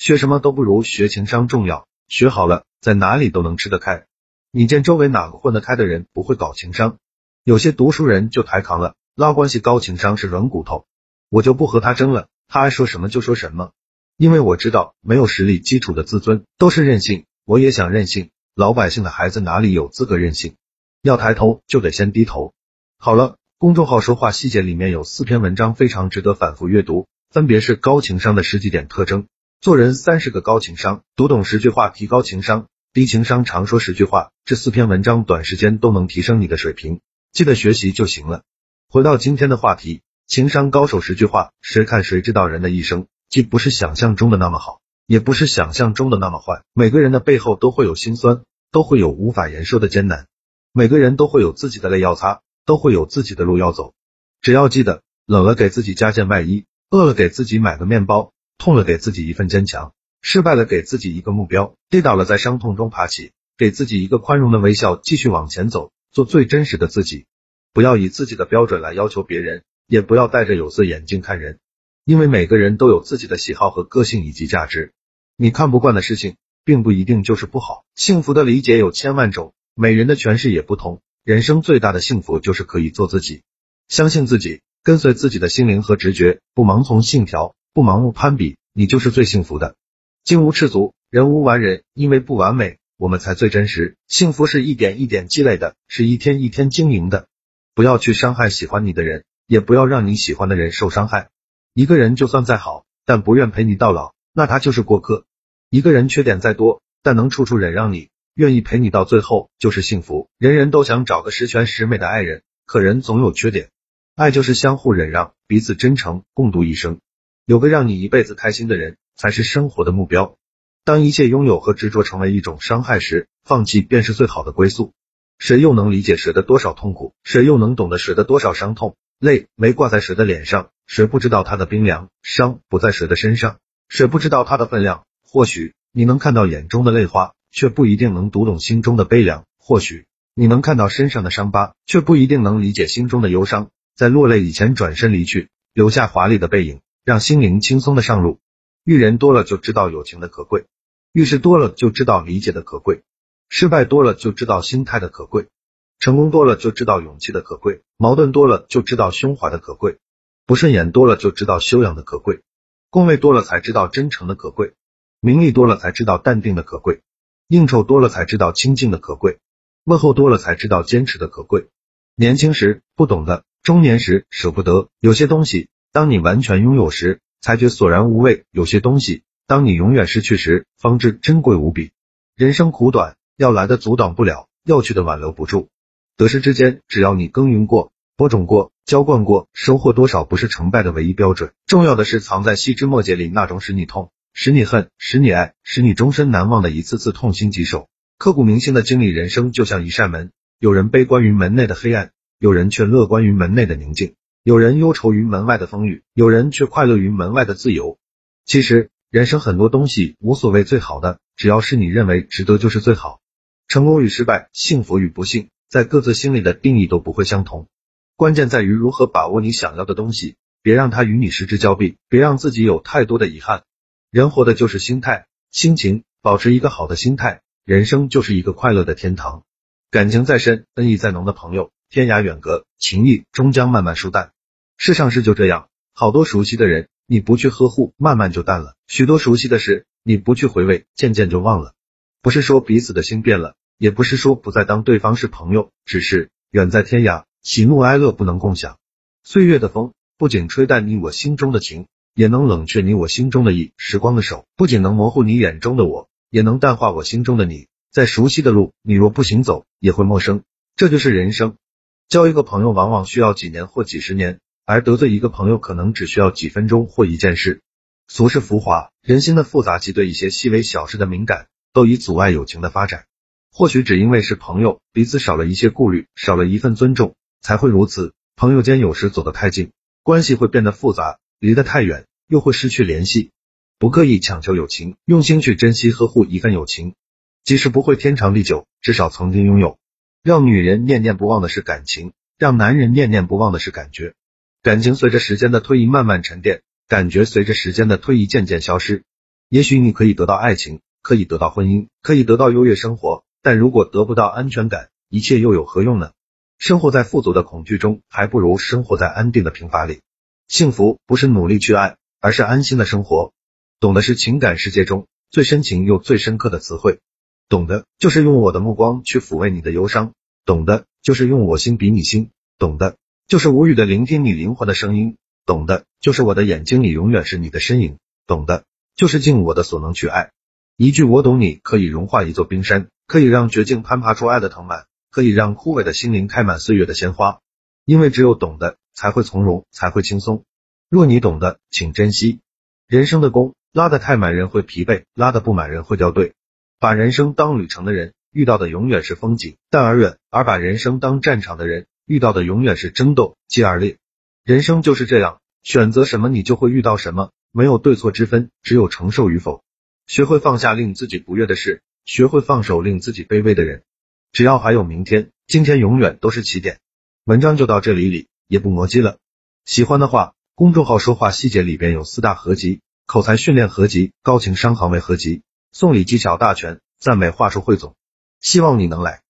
学什么都不如学情商重要，学好了，在哪里都能吃得开。你见周围哪个混得开的人不会搞情商？有些读书人就抬扛了，拉关系高情商是软骨头，我就不和他争了，他爱说什么就说什么，因为我知道没有实力基础的自尊都是任性，我也想任性，老百姓的孩子哪里有资格任性？要抬头就得先低头。好了，公众号说话细节里面有四篇文章非常值得反复阅读，分别是高情商的十几点特征，做人三十个高情商，读懂十句话提高情商，低情商常说十句话，这四篇文章短时间都能提升你的水平。记得学习就行了。回到今天的话题，情商高手十句话，谁看谁知道人的一生，既不是想象中的那么好，也不是想象中的那么坏。每个人的背后都会有心酸，都会有无法言说的艰难。每个人都会有自己的泪要擦，都会有自己的路要走。只要记得，冷了给自己加件外衣，饿了给自己买个面包，痛了给自己一份坚强，失败了给自己一个目标，跌倒了在伤痛中爬起，给自己一个宽容的微笑，继续往前走。做最真实的自己，不要以自己的标准来要求别人，也不要戴着有色眼镜看人，因为每个人都有自己的喜好和个性以及价值。你看不惯的事情，并不一定就是不好。幸福的理解有千万种，每人的诠释也不同。人生最大的幸福就是可以做自己，相信自己，跟随自己的心灵和直觉，不盲从信条，不盲目攀比，你就是最幸福的。金无赤足，人无完人，因为不完美。我们才最真实。幸福是一点一点积累的，是一天一天经营的。不要去伤害喜欢你的人，也不要让你喜欢的人受伤害。一个人就算再好，但不愿陪你到老，那他就是过客。一个人缺点再多，但能处处忍让你，愿意陪你到最后，就是幸福。人人都想找个十全十美的爱人，可人总有缺点。爱就是相互忍让，彼此真诚，共度一生。有个让你一辈子开心的人，才是生活的目标。当一切拥有和执着成为一种伤害时，放弃便是最好的归宿。谁又能理解谁的多少痛苦？谁又能懂得谁的多少伤痛？泪没挂在谁的脸上，谁不知道他的冰凉？伤不在谁的身上，谁不知道他的分量？或许你能看到眼中的泪花，却不一定能读懂心中的悲凉；或许你能看到身上的伤疤，却不一定能理解心中的忧伤。在落泪以前，转身离去，留下华丽的背影，让心灵轻松的上路。遇人多了就知道友情的可贵，遇事多了就知道理解的可贵，失败多了就知道心态的可贵，成功多了就知道勇气的可贵，矛盾多了就知道胸怀的可贵，不顺眼多了就知道修养的可贵，恭维多了才知道真诚的可贵，名利多了才知道淡定的可贵，应酬多了才知道清静的可贵，问候多了才知道坚持的可贵。年轻时不懂的，中年时舍不得，有些东西，当你完全拥有时。才觉索然无味。有些东西，当你永远失去时，方知珍贵无比。人生苦短，要来的阻挡不了，要去的挽留不住。得失之间，只要你耕耘过、播种过、浇灌过，收获多少不是成败的唯一标准。重要的是藏在细枝末节里那种使你痛、使你恨、使你爱、使你终身难忘的一次次痛心疾首、刻骨铭心的经历。人生就像一扇门，有人悲观于门内的黑暗，有人却乐观于门内的宁静。有人忧愁于门外的风雨，有人却快乐于门外的自由。其实人生很多东西无所谓最好的，只要是你认为值得就是最好。成功与失败，幸福与不幸，在各自心里的定义都不会相同。关键在于如何把握你想要的东西，别让它与你失之交臂，别让自己有太多的遗憾。人活的就是心态、心情，保持一个好的心态，人生就是一个快乐的天堂。感情再深，恩义再浓的朋友。天涯远隔，情谊终将慢慢疏淡。世上事就这样，好多熟悉的人，你不去呵护，慢慢就淡了；许多熟悉的事，你不去回味，渐渐就忘了。不是说彼此的心变了，也不是说不再当对方是朋友，只是远在天涯，喜怒哀乐不能共享。岁月的风，不仅吹淡你我心中的情，也能冷却你我心中的意。时光的手，不仅能模糊你眼中的我，也能淡化我心中的你。在熟悉的路，你若不行走，也会陌生。这就是人生。交一个朋友往往需要几年或几十年，而得罪一个朋友可能只需要几分钟或一件事。俗世浮华，人心的复杂及对一些细微小事的敏感，都已阻碍友情的发展。或许只因为是朋友，彼此少了一些顾虑，少了一份尊重，才会如此。朋友间有时走得太近，关系会变得复杂；离得太远，又会失去联系。不刻意强求友情，用心去珍惜呵护一份友情，即使不会天长地久，至少曾经拥有。让女人念念不忘的是感情，让男人念念不忘的是感觉。感情随着时间的推移慢慢沉淀，感觉随着时间的推移渐渐消失。也许你可以得到爱情，可以得到婚姻，可以得到优越生活，但如果得不到安全感，一切又有何用呢？生活在富足的恐惧中，还不如生活在安定的平乏里。幸福不是努力去爱，而是安心的生活。懂的是情感世界中最深情又最深刻的词汇。懂的，就是用我的目光去抚慰你的忧伤；懂的，就是用我心比你心；懂的，就是无语的聆听你灵魂的声音；懂的，就是我的眼睛里永远是你的身影；懂的，就是尽我的所能去爱。一句我懂你，可以融化一座冰山，可以让绝境攀爬出爱的藤蔓，可以让枯萎的心灵开满岁月的鲜花。因为只有懂得，才会从容，才会轻松。若你懂得，请珍惜。人生的弓拉得太满，人会疲惫；拉得不满，人会掉队。把人生当旅程的人，遇到的永远是风景淡而远；而把人生当战场的人，遇到的永远是争斗激而烈。人生就是这样，选择什么你就会遇到什么，没有对错之分，只有承受与否。学会放下令自己不悦的事，学会放手令自己卑微的人。只要还有明天，今天永远都是起点。文章就到这里里，也不磨叽了。喜欢的话，公众号说话细节里边有四大合集：口才训练合集、高情商行为合集。送礼技巧大全，赞美话术汇总，希望你能来。